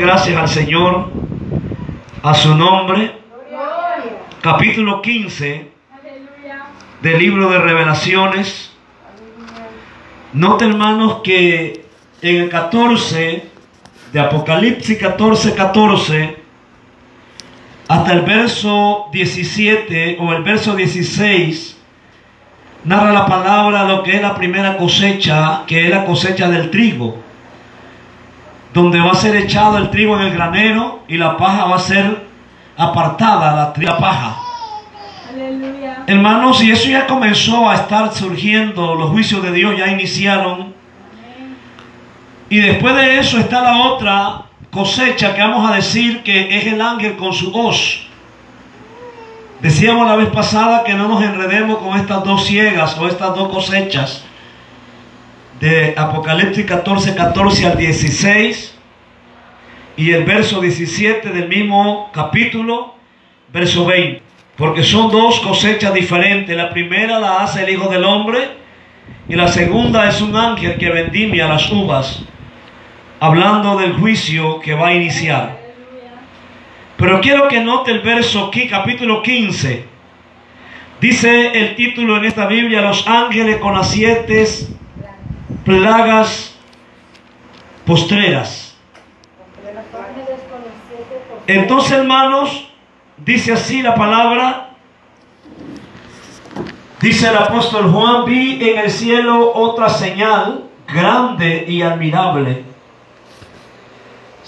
Gracias al Señor, a su nombre. Capítulo 15 del libro de revelaciones. Nota hermanos que en el 14 de Apocalipsis 14, 14 hasta el verso 17 o el verso 16 narra la palabra lo que es la primera cosecha, que es la cosecha del trigo, donde va a ser echado el trigo en el granero y la paja va a ser apartada, la, paja. Hermanos, y eso ya comenzó a estar surgiendo, los juicios de Dios ya iniciaron. Y después de eso está la otra cosecha que vamos a decir que es el ángel con su hoz. Decíamos la vez pasada que no nos enredemos con estas dos ciegas o estas dos cosechas de Apocalipsis 14, 14 al 16 y el verso 17 del mismo capítulo, verso 20. Porque son dos cosechas diferentes. La primera la hace el Hijo del Hombre y la segunda es un ángel que vendimia las uvas, hablando del juicio que va a iniciar. Pero quiero que note el verso aquí, capítulo 15. Dice el título en esta Biblia, los ángeles con las plagas postreras. Entonces, hermanos, dice así la palabra. Dice el apóstol Juan, vi en el cielo otra señal grande y admirable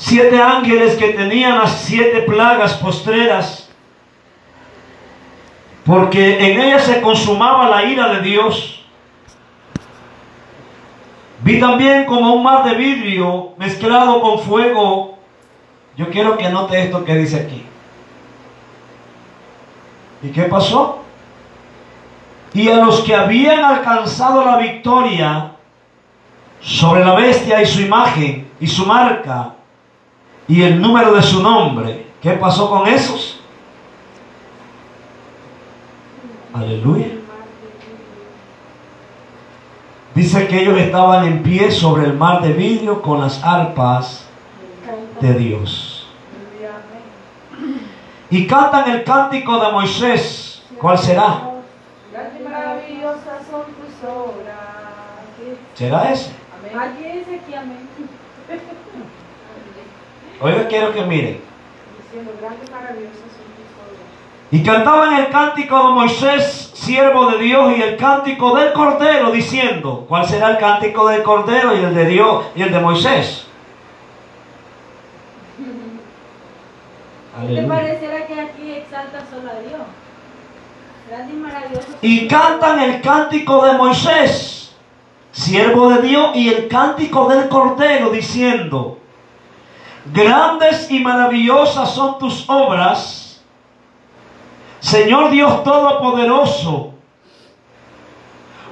siete ángeles que tenían las siete plagas postreras, porque en ellas se consumaba la ira de Dios. Vi también como un mar de vidrio mezclado con fuego. Yo quiero que note esto que dice aquí. ¿Y qué pasó? Y a los que habían alcanzado la victoria sobre la bestia y su imagen y su marca y el número de su nombre. ¿Qué pasó con esos? Aleluya. Dice que ellos estaban en pie sobre el mar de vidrio con las arpas de Dios. Y cantan el cántico de Moisés. ¿Cuál será? ¿Será ese? Oiga, quiero que miren. Y cantaban el cántico de Moisés, siervo de Dios, y el cántico del Cordero, diciendo, ¿cuál será el cántico del Cordero y el de Dios y el de Moisés? ¿Te parecerá que aquí exalta solo a Dios? Y cantan el cántico de Moisés, siervo de Dios, y el cántico del Cordero, diciendo, Grandes y maravillosas son tus obras, Señor Dios Todopoderoso.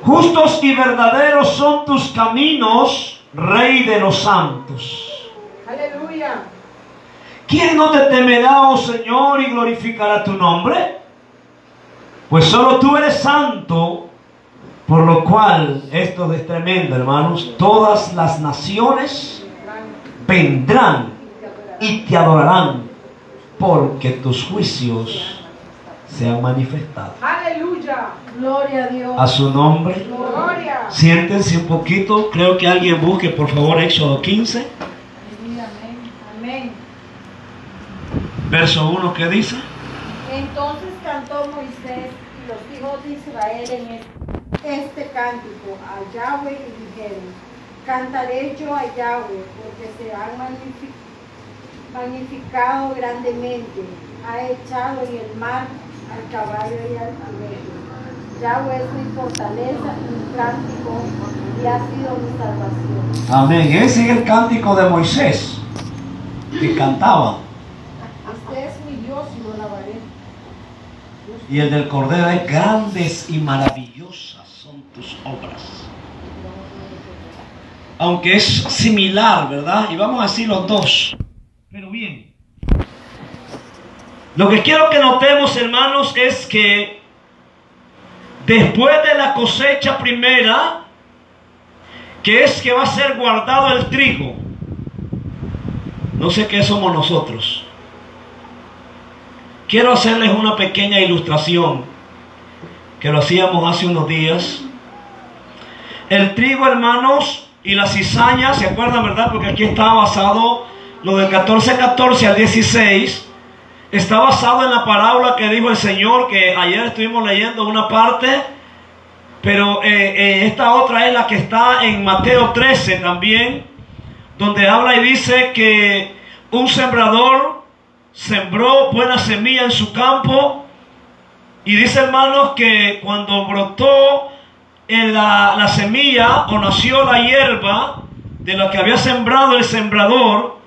Justos y verdaderos son tus caminos, Rey de los santos. Aleluya. ¿Quién no te temerá, oh Señor, y glorificará tu nombre? Pues solo tú eres santo, por lo cual, esto es tremendo, hermanos, todas las naciones vendrán y te adorarán porque tus juicios se han manifestado. Aleluya. Gloria a Dios. A su nombre. Gloria. Siéntense un poquito. Creo que alguien busque, por favor, Éxodo 15. Amén. Verso 1, ¿qué dice? Entonces cantó Moisés y los hijos de Israel en este cántico a Yahweh y dijeron, cantaré yo a Yahweh porque se han magnificado magnificado grandemente, ha echado en el mar al caballo y al camello. Yahweh es mi fortaleza, mi cántico y ha sido mi salvación. Amén. Ese es el cántico de Moisés que cantaba. Este es mi Dios y lo alabaré. Y el del Cordero es grandes y maravillosas son tus obras. Aunque es similar, ¿verdad? Y vamos a decir los dos. Pero bien, lo que quiero que notemos, hermanos, es que después de la cosecha primera, que es que va a ser guardado el trigo, No sé qué somos nosotros. Quiero hacerles una pequeña ilustración que lo hacíamos hace unos días. El trigo, hermanos, y la cizaña, ¿se acuerdan, verdad? Porque aquí está basado lo del 14-14 al 16. Está basado en la parábola que dijo el Señor, que ayer estuvimos leyendo una parte, pero eh, eh, esta otra es la que está en Mateo 13 también, donde habla y dice que un sembrador sembró buena semilla en su campo y dice hermanos que cuando brotó en la, la semilla o nació la hierba de lo que había sembrado el sembrador,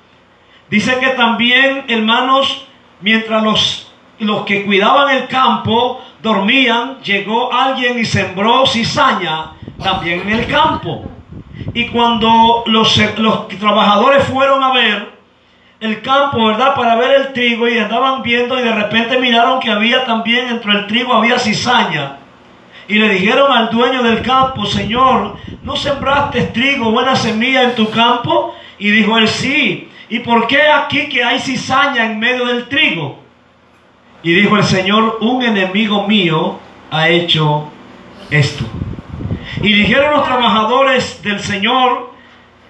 dice que también hermanos, mientras los, los que cuidaban el campo dormían, llegó alguien y sembró cizaña también en el campo. Y cuando los, los trabajadores fueron a ver, el campo, ¿verdad? Para ver el trigo y andaban viendo y de repente miraron que había también entre el trigo había cizaña. Y le dijeron al dueño del campo, Señor, ¿no sembraste trigo, buena semilla en tu campo? Y dijo él, sí. ¿Y por qué aquí que hay cizaña en medio del trigo? Y dijo el Señor, un enemigo mío ha hecho esto. Y dijeron los trabajadores del Señor,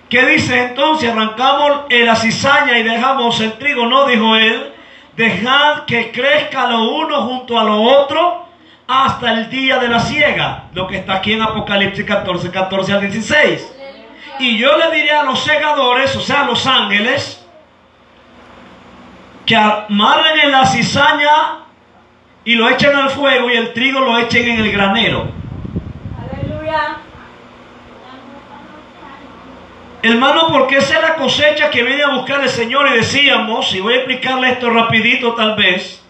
¿Qué dice entonces? Arrancamos la cizaña y dejamos el trigo. No, dijo él. Dejad que crezca lo uno junto a lo otro hasta el día de la siega. Lo que está aquí en Apocalipsis 14, 14 al 16. Y yo le diría a los segadores, o sea, a los ángeles, que amarren en la cizaña y lo echen al fuego y el trigo lo echen en el granero. Aleluya. Hermano, porque esa es la cosecha que viene a buscar el Señor y decíamos, y voy a explicarle esto rapidito tal vez,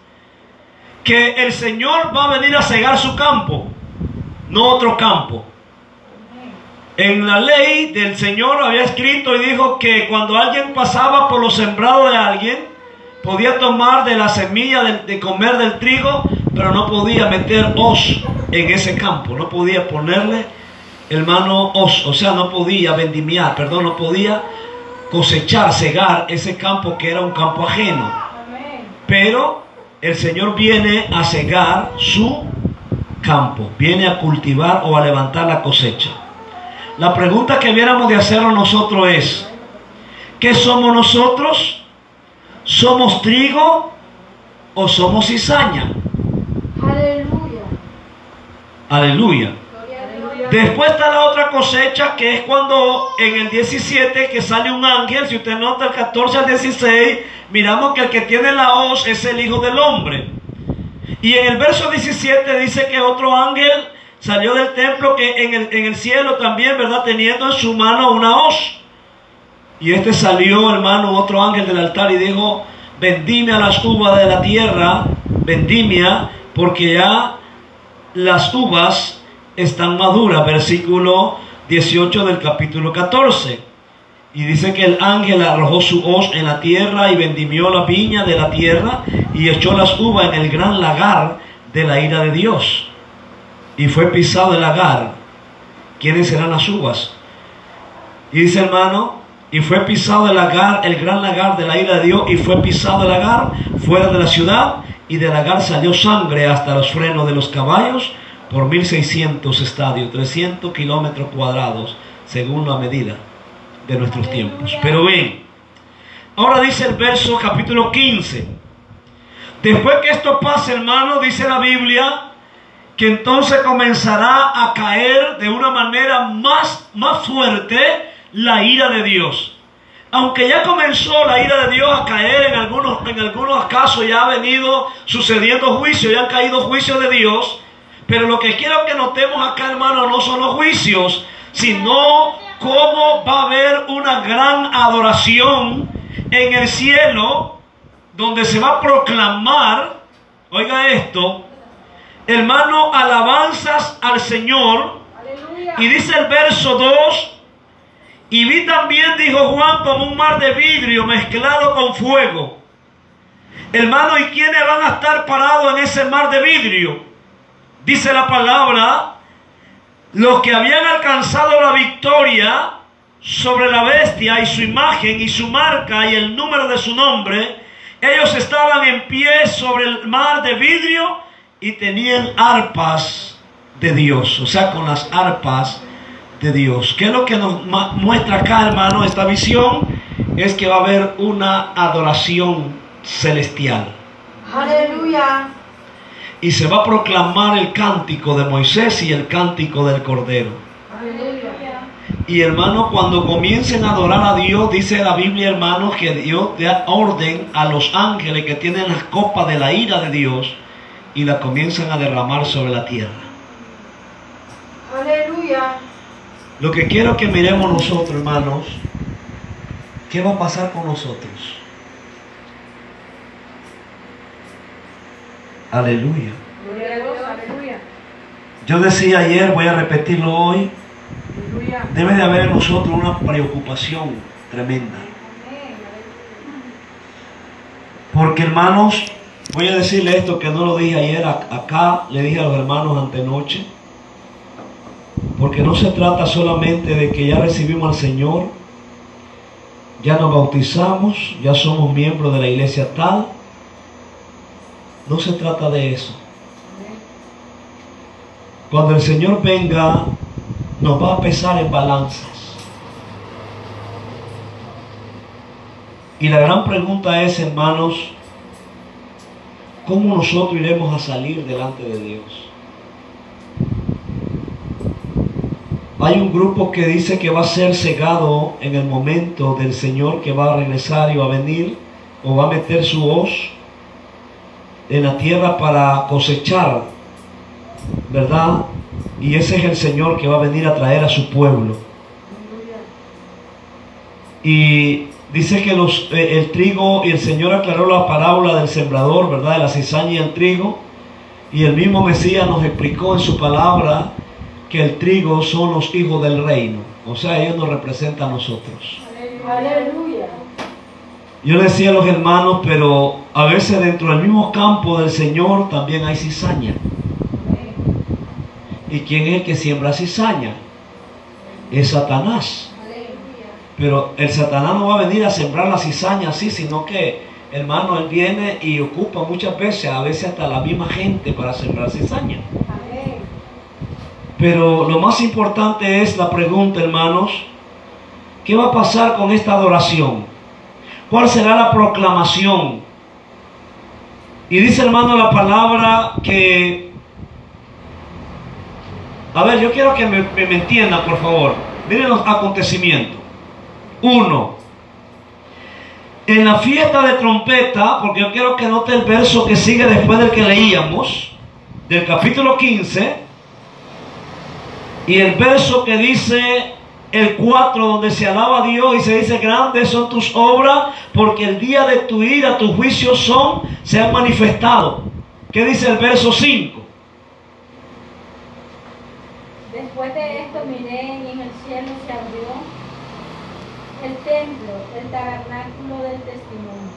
que el Señor va a venir a cegar su campo, no otro campo. En la ley del Señor había escrito y dijo que cuando alguien pasaba por los sembrados de alguien, podía tomar de la semilla de, comer del trigo, pero no podía meter os en ese campo, no podía ponerle hermano, o, o sea, no podía vendimiar, perdón, no podía cosechar, cegar ese campo que era un campo ajeno. Pero el Señor viene a cegar su campo, viene a cultivar o a levantar la cosecha. La pregunta que viéramos de hacernos nosotros es, ¿qué somos nosotros? ¿Somos trigo o somos cizaña? Aleluya. Aleluya. Después está la otra cosecha que es cuando en el 17 que sale un ángel, si usted nota el 14 al 16, miramos que el que tiene la hoz es el Hijo del Hombre. Y en el verso 17 dice que otro ángel salió del templo que en el, en el cielo también, ¿verdad? Teniendo en su mano una hoz. Y este salió, hermano, otro ángel del altar y dijo, bendime a las uvas de la tierra, vendimia, porque ya las uvas están maduras, versículo 18 del capítulo 14. Y dice que el ángel arrojó su hoz en la tierra y vendimió la viña de la tierra y echó las uvas en el gran lagar de la ira de Dios. Y fue pisado el lagar. ¿Quiénes serán las uvas? Y dice hermano, y fue pisado el lagar, el gran lagar de la ira de Dios, y fue pisado el lagar fuera de la ciudad, y del lagar salió sangre hasta los frenos de los caballos, por 1600 estadios, 300 kilómetros cuadrados, según la medida de nuestros tiempos. Pero ven, ahora dice el verso capítulo 15. Después que esto pase, hermano, dice la Biblia, que entonces comenzará a caer de una manera más, más fuerte la ira de Dios. Aunque ya comenzó la ira de Dios a caer en algunos, en algunos casos, ya ha venido sucediendo juicio, ya han caído juicios de Dios, pero lo que quiero que notemos acá, hermano, no son los juicios, sino cómo va a haber una gran adoración en el cielo, donde se va a proclamar, oiga esto, hermano, alabanzas al Señor. Y dice el verso 2, y vi también, dijo Juan, como un mar de vidrio mezclado con fuego. Hermano, ¿y quiénes van a estar parados en ese mar de vidrio? Dice la palabra, los que habían alcanzado la victoria sobre la bestia y su imagen y su marca y el número de su nombre, ellos estaban en pie sobre el mar de vidrio y tenían arpas de Dios, o sea, con las arpas de Dios. ¿Qué es lo que nos muestra acá, hermano, esta visión? Es que va a haber una adoración celestial. Aleluya. Y se va a proclamar el cántico de Moisés y el cántico del Cordero. Aleluya. Y hermano, cuando comiencen a adorar a Dios, dice la Biblia, hermano, que Dios da orden a los ángeles que tienen las copas de la ira de Dios y la comienzan a derramar sobre la tierra. Aleluya. Lo que quiero que miremos nosotros, hermanos, ¿qué va a pasar con nosotros? Aleluya. Yo decía ayer, voy a repetirlo hoy, debe de haber en nosotros una preocupación tremenda. Porque hermanos, voy a decirle esto que no lo dije ayer, acá le dije a los hermanos antenoche, porque no se trata solamente de que ya recibimos al Señor, ya nos bautizamos, ya somos miembros de la iglesia tal, no se trata de eso. Cuando el Señor venga, nos va a pesar en balanzas. Y la gran pregunta es, hermanos, ¿cómo nosotros iremos a salir delante de Dios? Hay un grupo que dice que va a ser cegado en el momento del Señor que va a regresar y va a venir, o va a meter su hoz en la tierra para cosechar, ¿verdad? Y ese es el Señor que va a venir a traer a su pueblo. Y dice que los, eh, el trigo, y el Señor aclaró la parábola del sembrador, ¿verdad? De la cizaña y el trigo. Y el mismo Mesías nos explicó en su palabra que el trigo son los hijos del reino. O sea, ellos nos representan a nosotros. Aleluya. Yo le decía a los hermanos, pero a veces dentro del mismo campo del Señor también hay cizaña. ¿Y quién es el que siembra cizaña? Es Satanás. Pero el Satanás no va a venir a sembrar la cizaña así, sino que, hermano, él viene y ocupa muchas veces, a veces hasta la misma gente para sembrar cizaña. Pero lo más importante es la pregunta, hermanos, ¿qué va a pasar con esta adoración? ¿Cuál será la proclamación? Y dice, hermano, la palabra que... A ver, yo quiero que me, me, me entiendan, por favor. Miren los acontecimientos. Uno, en la fiesta de trompeta, porque yo quiero que note el verso que sigue después del que leíamos, del capítulo 15, y el verso que dice el 4, donde se alaba a Dios y se dice, grandes son tus obras, porque el día de tu ira, tus juicios son, se han manifestado. ¿Qué dice el verso 5? Después de esto miré y en el cielo se abrió el templo, el tabernáculo del testimonio.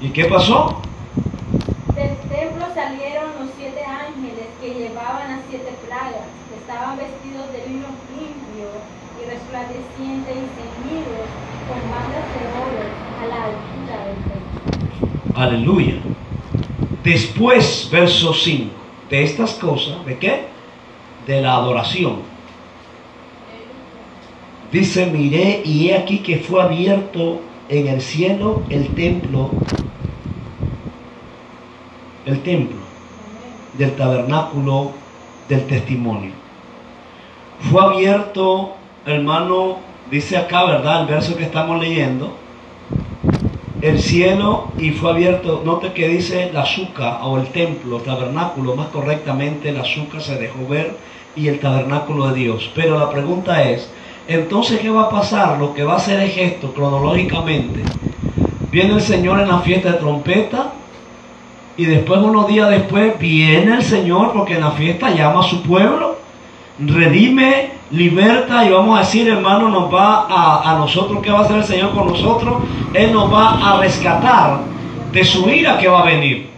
¿Y qué pasó? Del templo salieron los siete ángeles que llevaban las siete plagas, que estaban vestidos de lino limpio y resplandeciente y ceñidos con bandas de oro a la altura del pecho. Aleluya. Después, verso 5, de estas cosas, ¿de qué? De la adoración. Dice, miré y he aquí que fue abierto en el cielo el templo, el templo del tabernáculo del testimonio. Fue abierto, hermano, dice acá, ¿verdad? El verso que estamos leyendo, el cielo y fue abierto, note que dice la azúcar o el templo, tabernáculo, más correctamente la azúcar se dejó ver y el tabernáculo de Dios. Pero la pregunta es, entonces, ¿qué va a pasar? Lo que va a hacer es esto, cronológicamente. Viene el Señor en la fiesta de trompeta y después, unos días después, viene el Señor porque en la fiesta llama a su pueblo, redime, liberta y vamos a decir, hermano, nos va a, a nosotros, ¿qué va a hacer el Señor con nosotros? Él nos va a rescatar de su ira que va a venir.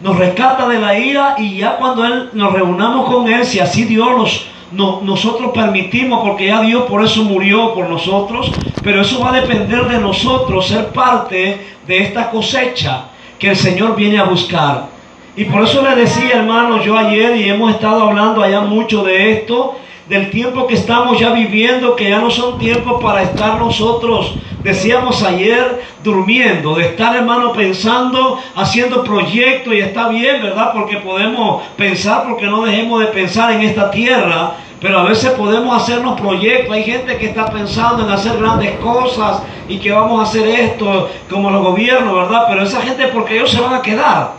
Nos rescata de la ira y ya cuando Él nos reunamos con Él, si así Dios nos no- nosotros permitimos, porque ya Dios por eso murió por nosotros, pero eso va a depender de nosotros ser parte de esta cosecha que el Señor viene a buscar. Y por eso le decía, hermano, yo ayer y hemos estado hablando allá mucho de esto, del tiempo que estamos ya viviendo, que ya no son tiempos para estar nosotros, decíamos ayer, durmiendo, de estar, hermano, pensando, haciendo proyectos, y está bien, ¿verdad? Porque podemos pensar, porque no dejemos de pensar en esta tierra, pero a veces podemos hacernos proyectos. Hay gente que está pensando en hacer grandes cosas y que vamos a hacer esto como los gobiernos, ¿verdad? Pero esa gente, porque ellos se van a quedar.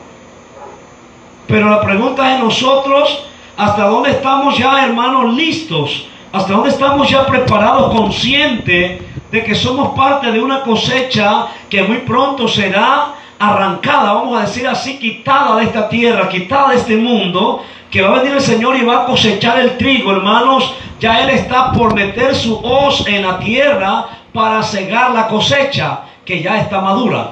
Pero la pregunta es nosotros, ¿hasta dónde estamos ya, hermanos, listos? ¿Hasta dónde estamos ya preparados, conscientes de que somos parte de una cosecha que muy pronto será arrancada, vamos a decir así, quitada de esta tierra, quitada de este mundo, que va a venir el Señor y va a cosechar el trigo, hermanos, ya Él está por meter su hoz en la tierra para cegar la cosecha, que ya está madura.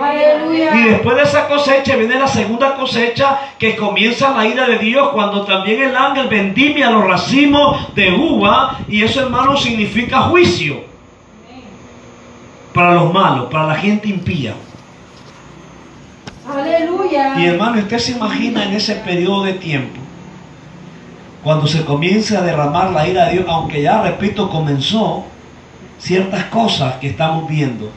Aleluya. Y después de esa cosecha viene la segunda cosecha que comienza la ira de Dios cuando también el ángel vendimia los racimos de uva y eso hermano significa juicio para los malos, para la gente impía. Aleluya. Y hermano, usted se imagina en ese periodo de tiempo, cuando se comience a derramar la ira de Dios, aunque ya, repito, comenzó ciertas cosas que estamos viendo.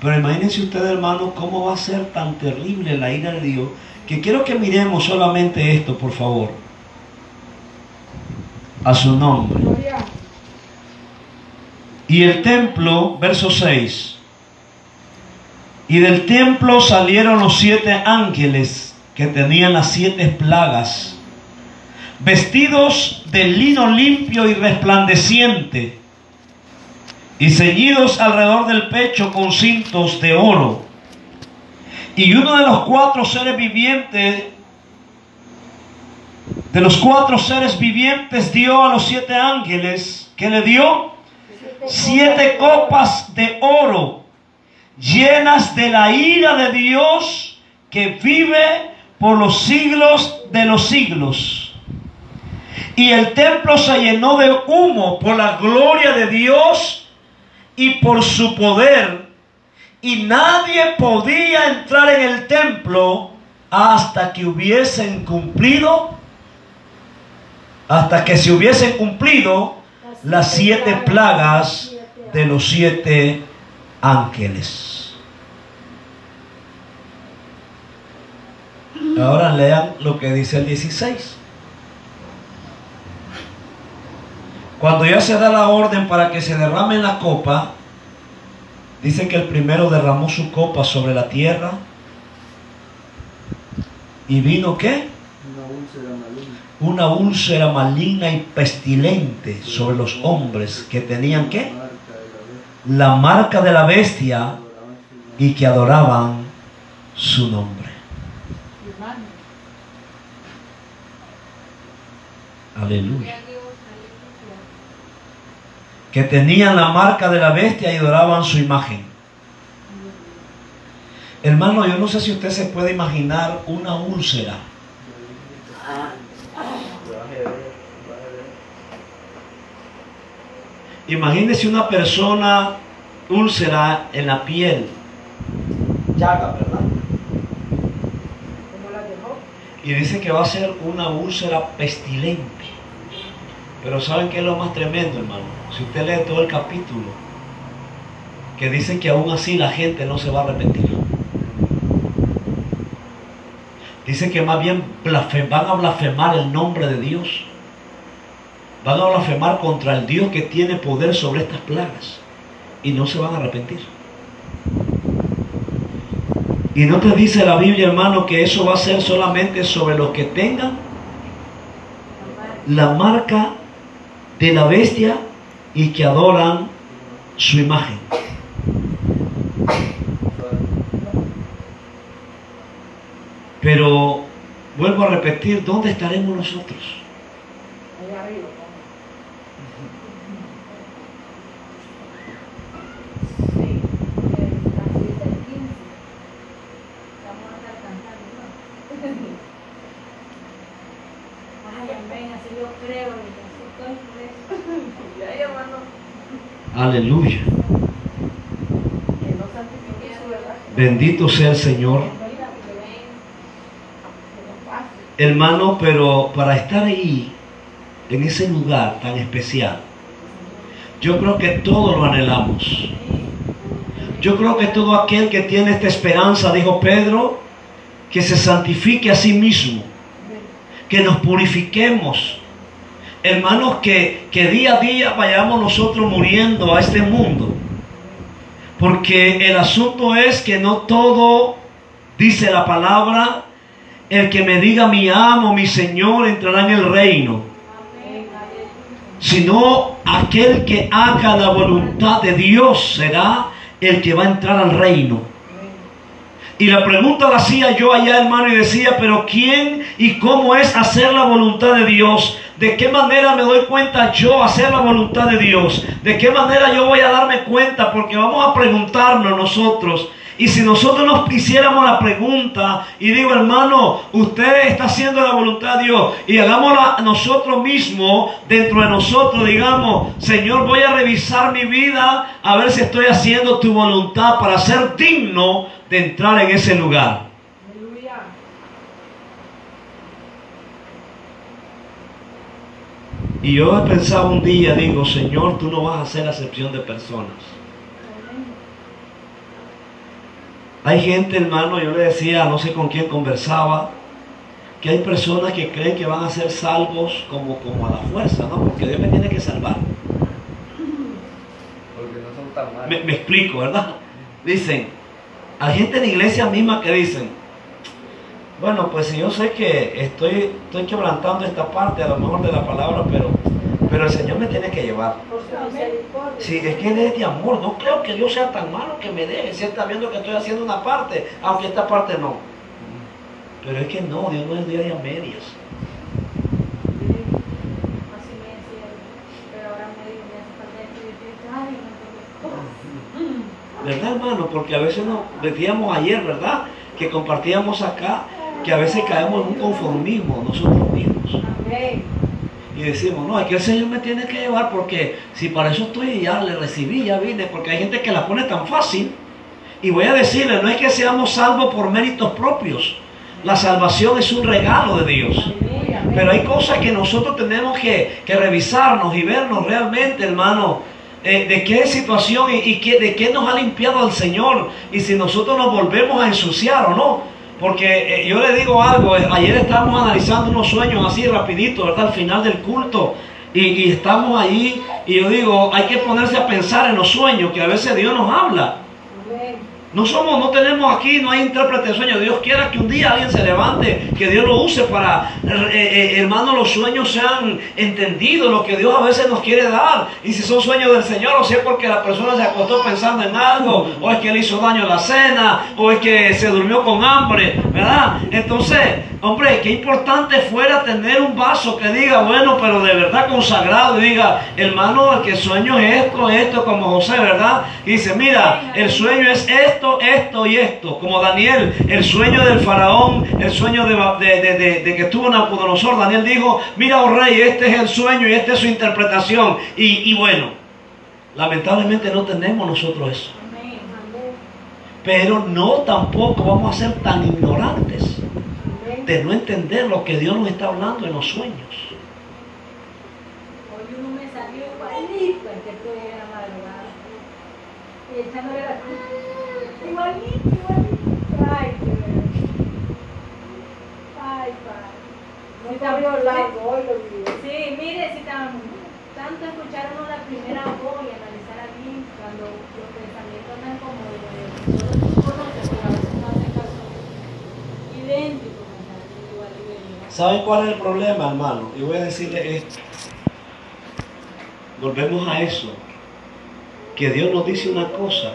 Pero imagínense ustedes, hermano, cómo va a ser tan terrible la ira de Dios, que quiero que miremos solamente esto, por favor. A su nombre. Y el templo, verso 6. Y del templo salieron los siete ángeles que tenían las siete plagas, vestidos de lino limpio y resplandeciente, y ceñidos alrededor del pecho con cintos de oro. Y uno de los cuatro seres vivientes, de los cuatro seres vivientes dio a los siete ángeles, que le dio? siete copas de oro llenas de la ira de Dios que vive por los siglos de los siglos. Y el templo se llenó de humo por la gloria de Dios y por su poder. Y nadie podía entrar en el templo hasta que hubiesen cumplido, hasta que se hubiesen cumplido las siete plagas de los siete ángeles. Ahora lean lo que dice el 16. Cuando ya se da la orden para que se derrame la copa, dice que el primero derramó su copa sobre la tierra. ¿Y vino qué? Una úlcera maligna y pestilente sobre los hombres que tenían qué? La marca de la bestia y que adoraban su nombre. Aleluya. Que tenían la marca de la bestia y adoraban su imagen. Hermano, yo no sé si usted se puede imaginar una úlcera. Imagínese una persona úlcera en la piel. Llaga, ¿verdad? Como la dejó. Y dice que va a ser una úlcera pestilente. Pero ¿saben qué es lo más tremendo, hermano? Si usted lee todo el capítulo, que dice que aún así la gente no se va a arrepentir. Dice que más bien van a blasfemar el nombre de Dios. Van a blasfemar contra el Dios que tiene poder sobre estas plagas. Y no se van a arrepentir. Y no te dice la Biblia, hermano, que eso va a ser solamente sobre los que tengan la marca de la bestia y que adoran su imagen. Pero vuelvo a repetir, ¿dónde estaremos nosotros? Allá arriba. Sí, eh, así es el 15. Vamos a estar cantando, ¿no? Ay, amén, así yo creo en eso. Estoy preso. Ay, hermano. Aleluya. Bendito sea el Señor. Hermano, pero para estar ahí, en ese lugar tan especial, yo creo que todos lo anhelamos. Yo creo que todo aquel que tiene esta esperanza, dijo Pedro, que se santifique a sí mismo, que nos purifiquemos. Hermanos, que, que día a día vayamos nosotros muriendo a este mundo. Porque el asunto es que no todo, dice la palabra, el que me diga mi amo, mi Señor, entrará en el reino. Sino aquel que haga la voluntad de Dios será el que va a entrar al reino. Y la pregunta la hacía yo allá, hermano, y decía, pero ¿quién y cómo es hacer la voluntad de Dios? ¿De qué manera me doy cuenta yo hacer la voluntad de Dios? ¿De qué manera yo voy a darme cuenta? Porque vamos a preguntarnos nosotros. Y si nosotros nos hiciéramos la pregunta y digo, hermano, usted está haciendo la voluntad de Dios y hagámosla nosotros mismos, dentro de nosotros, digamos, Señor, voy a revisar mi vida a ver si estoy haciendo tu voluntad para ser digno de entrar en ese lugar. Aleluya. Y yo he pensado un día, digo, Señor, tú no vas a hacer acepción de personas. Hay gente, hermano, yo le decía, no sé con quién conversaba, que hay personas que creen que van a ser salvos como, como a la fuerza, ¿no? Porque Dios me tiene que salvar. Porque no son tan malos. Me, me explico, ¿verdad? Dicen, hay gente en la iglesia misma que dicen, bueno, pues yo sé que estoy, estoy quebrantando esta parte a lo mejor de la palabra, pero, pero el Señor me tiene que llevar. Misericordia. Sí, es que Él es de amor. No creo que Dios sea tan malo que me deje. Si Él está viendo que estoy haciendo una parte, aunque esta parte no. Pero es que no, Dios no es Dios de a medias. ¿Verdad, hermano? Porque a veces nos decíamos ayer, ¿verdad? Que compartíamos acá que a veces caemos en un conformismo nosotros mismos. Y decimos, no, que el Señor me tiene que llevar porque si para eso estoy ya le recibí, ya vine, porque hay gente que la pone tan fácil. Y voy a decirle, no es que seamos salvos por méritos propios. La salvación es un regalo de Dios. Pero hay cosas que nosotros tenemos que, que revisarnos y vernos realmente, hermano, eh, de qué situación y, y qué- de qué nos ha limpiado el Señor y si nosotros nos volvemos a ensuciar o no. Porque eh, yo le digo algo, eh, ayer estábamos analizando unos sueños así rapidito, ¿verdad? Al final del culto. Y, y estamos ahí y yo digo, hay que ponerse a pensar en los sueños, que a veces Dios nos habla. No somos, no tenemos aquí, no hay intérprete de sueños. Dios quiera que un día alguien se levante, que Dios lo use para, eh, eh, hermano, los sueños sean entendidos, lo que Dios a veces nos quiere dar. Y si son sueños del Señor, o sea, porque la persona se acostó pensando en algo, o es que le hizo daño a la cena, o es que se durmió con hambre, ¿verdad? Entonces, hombre, qué importante fuera tener un vaso que diga, bueno, pero de verdad consagrado, y diga, hermano, el que sueño es esto, esto, como José, ¿verdad? Y dice, mira, el sueño es esto, esto y esto. Como Daniel, el sueño del faraón, el sueño de, de- de- de- de que tuvo Nabucodonosor. Daniel dijo, mira, oh rey, este es el sueño y esta es su interpretación. Y, y bueno, lamentablemente no tenemos nosotros eso. Pero no tampoco vamos a ser tan ignorantes. De no entender lo que Dios nos está hablando en los sueños. Hoy uno me salió igualito el que estoy en la madrugada. Y echándole la cruz. Igualito, igualito. Ay, qué bueno. Ay, padre. No te abrió largo, hoy lo vi. Sí, mire, si tan, tanto escuchar uno la primera voz y analizar aquí cuando los pensamientos andan como de todos conoce, pero a veces no hacen caso idéntico, igual igual. ¿Saben cuál es el problema, hermano? Y voy a decirle esto. Volvemos a eso. Que Dios nos dice una cosa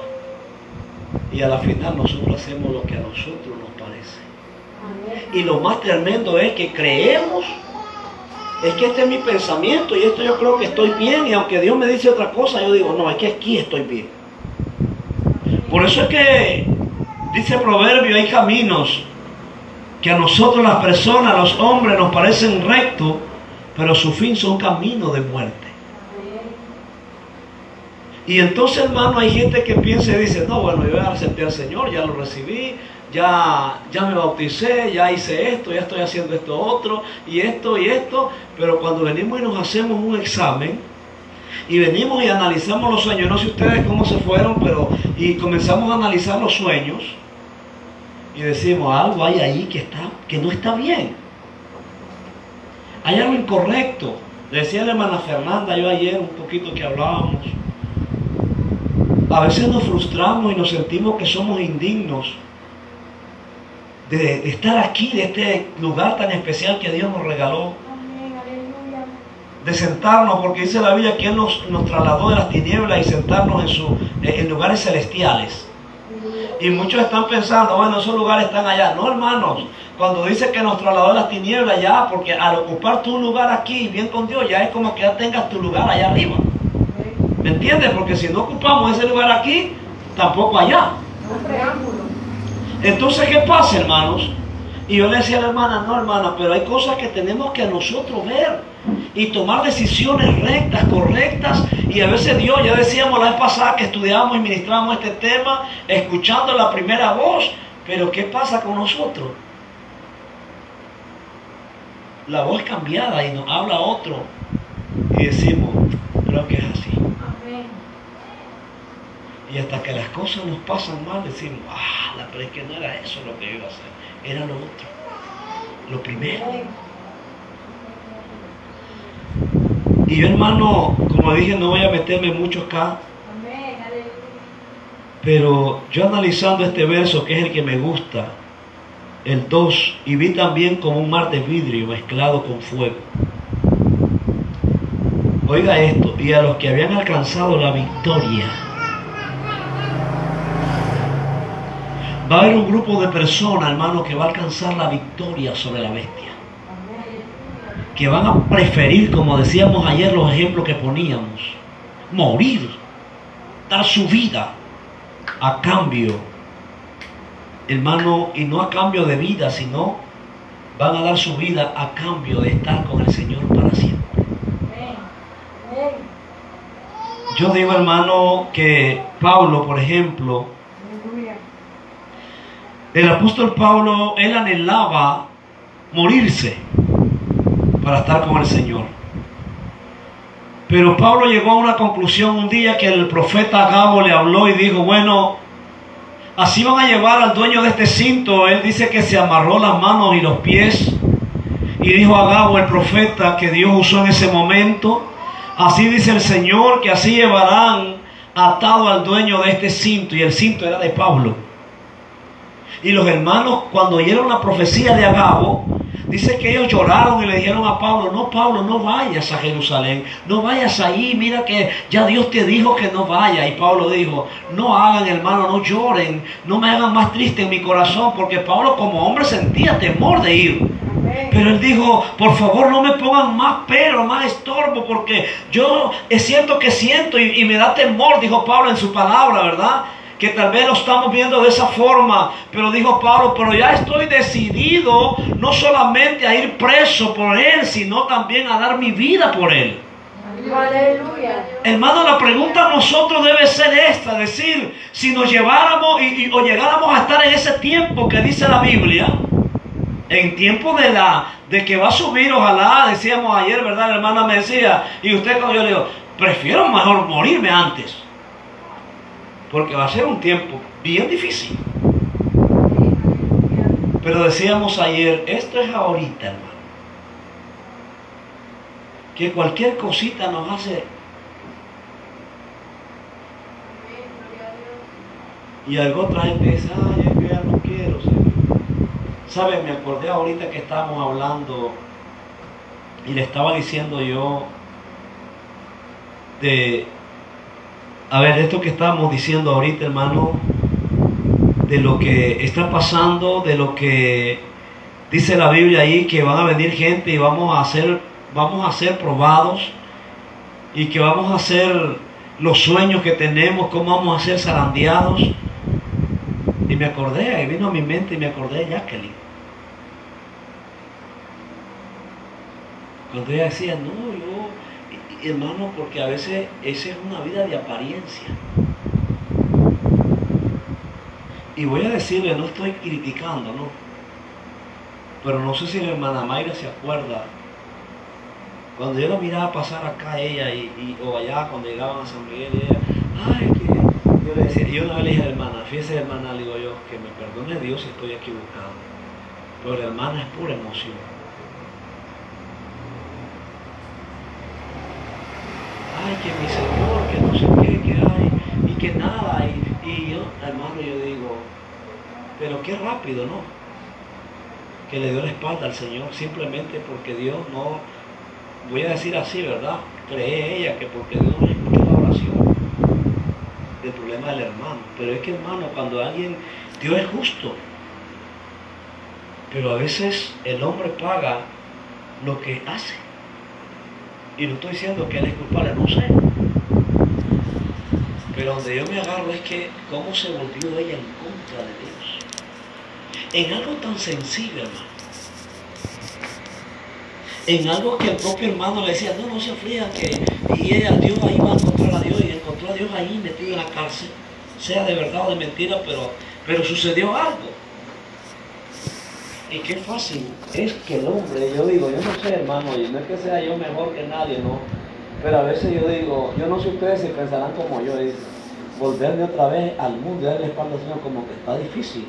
y a la final nosotros hacemos lo que a nosotros nos parece. Y lo más tremendo es que creemos, es que este es mi pensamiento y esto yo creo que estoy bien y aunque Dios me dice otra cosa, yo digo, no, es que aquí estoy bien. Por eso es que dice Proverbio, hay caminos que a nosotros las personas, los hombres, nos parecen rectos, pero su fin son caminos de muerte. Y entonces, hermano, hay gente que piensa y dice, no, bueno, yo ya acepté al Señor, ya lo recibí, ya, ya me bauticé, ya hice esto, ya estoy haciendo esto otro, y esto y esto, pero cuando venimos y nos hacemos un examen, y venimos y analizamos los sueños, no sé ustedes cómo se fueron, pero y comenzamos a analizar los sueños, y decimos, algo hay ahí que, está, que no está bien. Hay algo incorrecto. Decía la hermana Fernanda, yo ayer un poquito que hablábamos. A veces nos frustramos y nos sentimos que somos indignos de estar aquí, de este lugar tan especial que Dios nos regaló. De sentarnos, porque dice la Biblia que Él nos, nos trasladó de las tinieblas y sentarnos en, su, en lugares celestiales. Y muchos están pensando, bueno, esos lugares están allá. No, hermanos, cuando dice que nos trasladó las tinieblas ya, porque al ocupar tu lugar aquí, bien con Dios, ya es como que ya tengas tu lugar allá arriba. ¿Me entiendes? Porque si no ocupamos ese lugar aquí, tampoco allá. Entonces, ¿qué pasa, hermanos? Y yo le decía a la hermana, no, hermana, pero hay cosas que tenemos que nosotros ver y tomar decisiones rectas, correctas. Y a veces Dios, ya decíamos la vez pasada que estudiábamos y ministrábamos este tema, escuchando la primera voz, pero ¿qué pasa con nosotros? La voz cambiada y nos habla otro. Y decimos, creo que es así. Y hasta que las cosas nos pasan mal, decimos, ah, la- pero es que no era eso lo que yo iba a hacer, era lo otro, lo primero. Y yo, hermano, como dije, no voy a meterme mucho acá, pero yo analizando este verso, que es el que me gusta, el 2, y vi también como un mar de vidrio mezclado con fuego. Oiga esto, y a los que habían alcanzado la victoria. Va a haber un grupo de personas, hermano, que va a alcanzar la victoria sobre la bestia. Que van a preferir, como decíamos ayer, los ejemplos que poníamos, morir, dar su vida a cambio, hermano, y no a cambio de vida, sino van a dar su vida a cambio de estar con el Señor para siempre. Yo digo, hermano, que Pablo, por ejemplo. El apóstol Pablo, él anhelaba morirse para estar con el Señor. Pero Pablo llegó a una conclusión un día que el profeta Gabo le habló y dijo, bueno, así van a llevar al dueño de este cinto. Él dice que se amarró las manos y los pies. Y dijo a Gabo, el profeta que Dios usó en ese momento, así dice el Señor, que así llevarán atado al dueño de este cinto. Y el cinto era de Pablo. Y los hermanos, cuando oyeron la profecía de Agabo, dice que ellos lloraron y le dijeron a Pablo, no, Pablo, no vayas a Jerusalén, no vayas ahí, mira que ya Dios te dijo que no vayas. Y Pablo dijo, no hagan, hermano, no lloren, no me hagan más triste en mi corazón, porque Pablo como hombre sentía temor de ir. Pero él dijo, por favor no me pongan más pero, más estorbo, porque yo es cierto que siento y, y me da temor, dijo Pablo en su palabra, ¿verdad? Que tal vez lo estamos viendo de esa forma, pero dijo Pablo, pero ya estoy decidido no solamente a ir preso por él, sino también a dar mi vida por él. Aleluya. Hermano, la pregunta a nosotros debe ser esta, decir, si nos lleváramos y, y- o llegáramos a estar en ese tiempo que dice la Biblia, en tiempo de la de que va a subir, ojalá, decíamos ayer, ¿verdad? La hermana me decía, y usted cuando yo le digo, prefiero mejor morirme antes, porque va a ser un tiempo bien difícil. Pero decíamos ayer, esto es ahorita, hermano. Que cualquier cosita nos hace Y algo otra gente dice, ay, que ya no quiero, Señor. ¿Saben? Me acordé ahorita que estábamos hablando y le estaba diciendo yo de, a ver, esto que estábamos diciendo ahorita, hermano, de lo que está pasando, de lo que dice la Biblia ahí, que van a venir gente y vamos a ser, vamos a ser probados y que vamos a hacer los sueños que tenemos, cómo vamos a ser zarandeados. Y me acordé, y vino a mi mente y me acordé de Jacqueline. Cuando ella decía, no, yo, hermano, porque a veces esa es una vida de apariencia. Y voy a decirle, no estoy criticando, ¿no? Pero no sé si la hermana Mayra se acuerda. Cuando yo la miraba pasar acá ella y, o allá cuando llegaban a San Miguel, ella, yo le decía, yo una vez le dije la hermana, fíjese hermana, le digo yo, que me perdone Dios si estoy equivocado. Pero la hermana es pura emoción. Ay, que mi Señor, que no sé qué, que hay, y que nada, y, y yo, hermano, yo digo, pero qué rápido, ¿no? Que le dio la espalda al Señor simplemente porque Dios no, voy a decir así, ¿verdad? Cree ella que porque Dios no escuchó la oración del problema del hermano. Pero es que, hermano, cuando alguien, Dios es justo, pero a veces el hombre paga lo que hace. Y no estoy diciendo que él es culpable, no sé. Pero donde yo me agarro es que cómo se volvió ella en contra de Dios. En algo tan sencillo, hermano. En algo que el propio hermano le decía, no, no se aflijan, que y ella, Dios ahí va a encontrar a Dios y encontró a Dios ahí metido en la cárcel, sea de verdad o de mentira, pero, pero sucedió algo. Y qué fácil es que el hombre, yo digo, yo no sé hermano, y no es que sea yo mejor que nadie, no. Pero a veces yo digo, yo no sé ustedes si pensarán como yo, es volverme otra vez al mundo y darle espalda al Señor como que está difícil.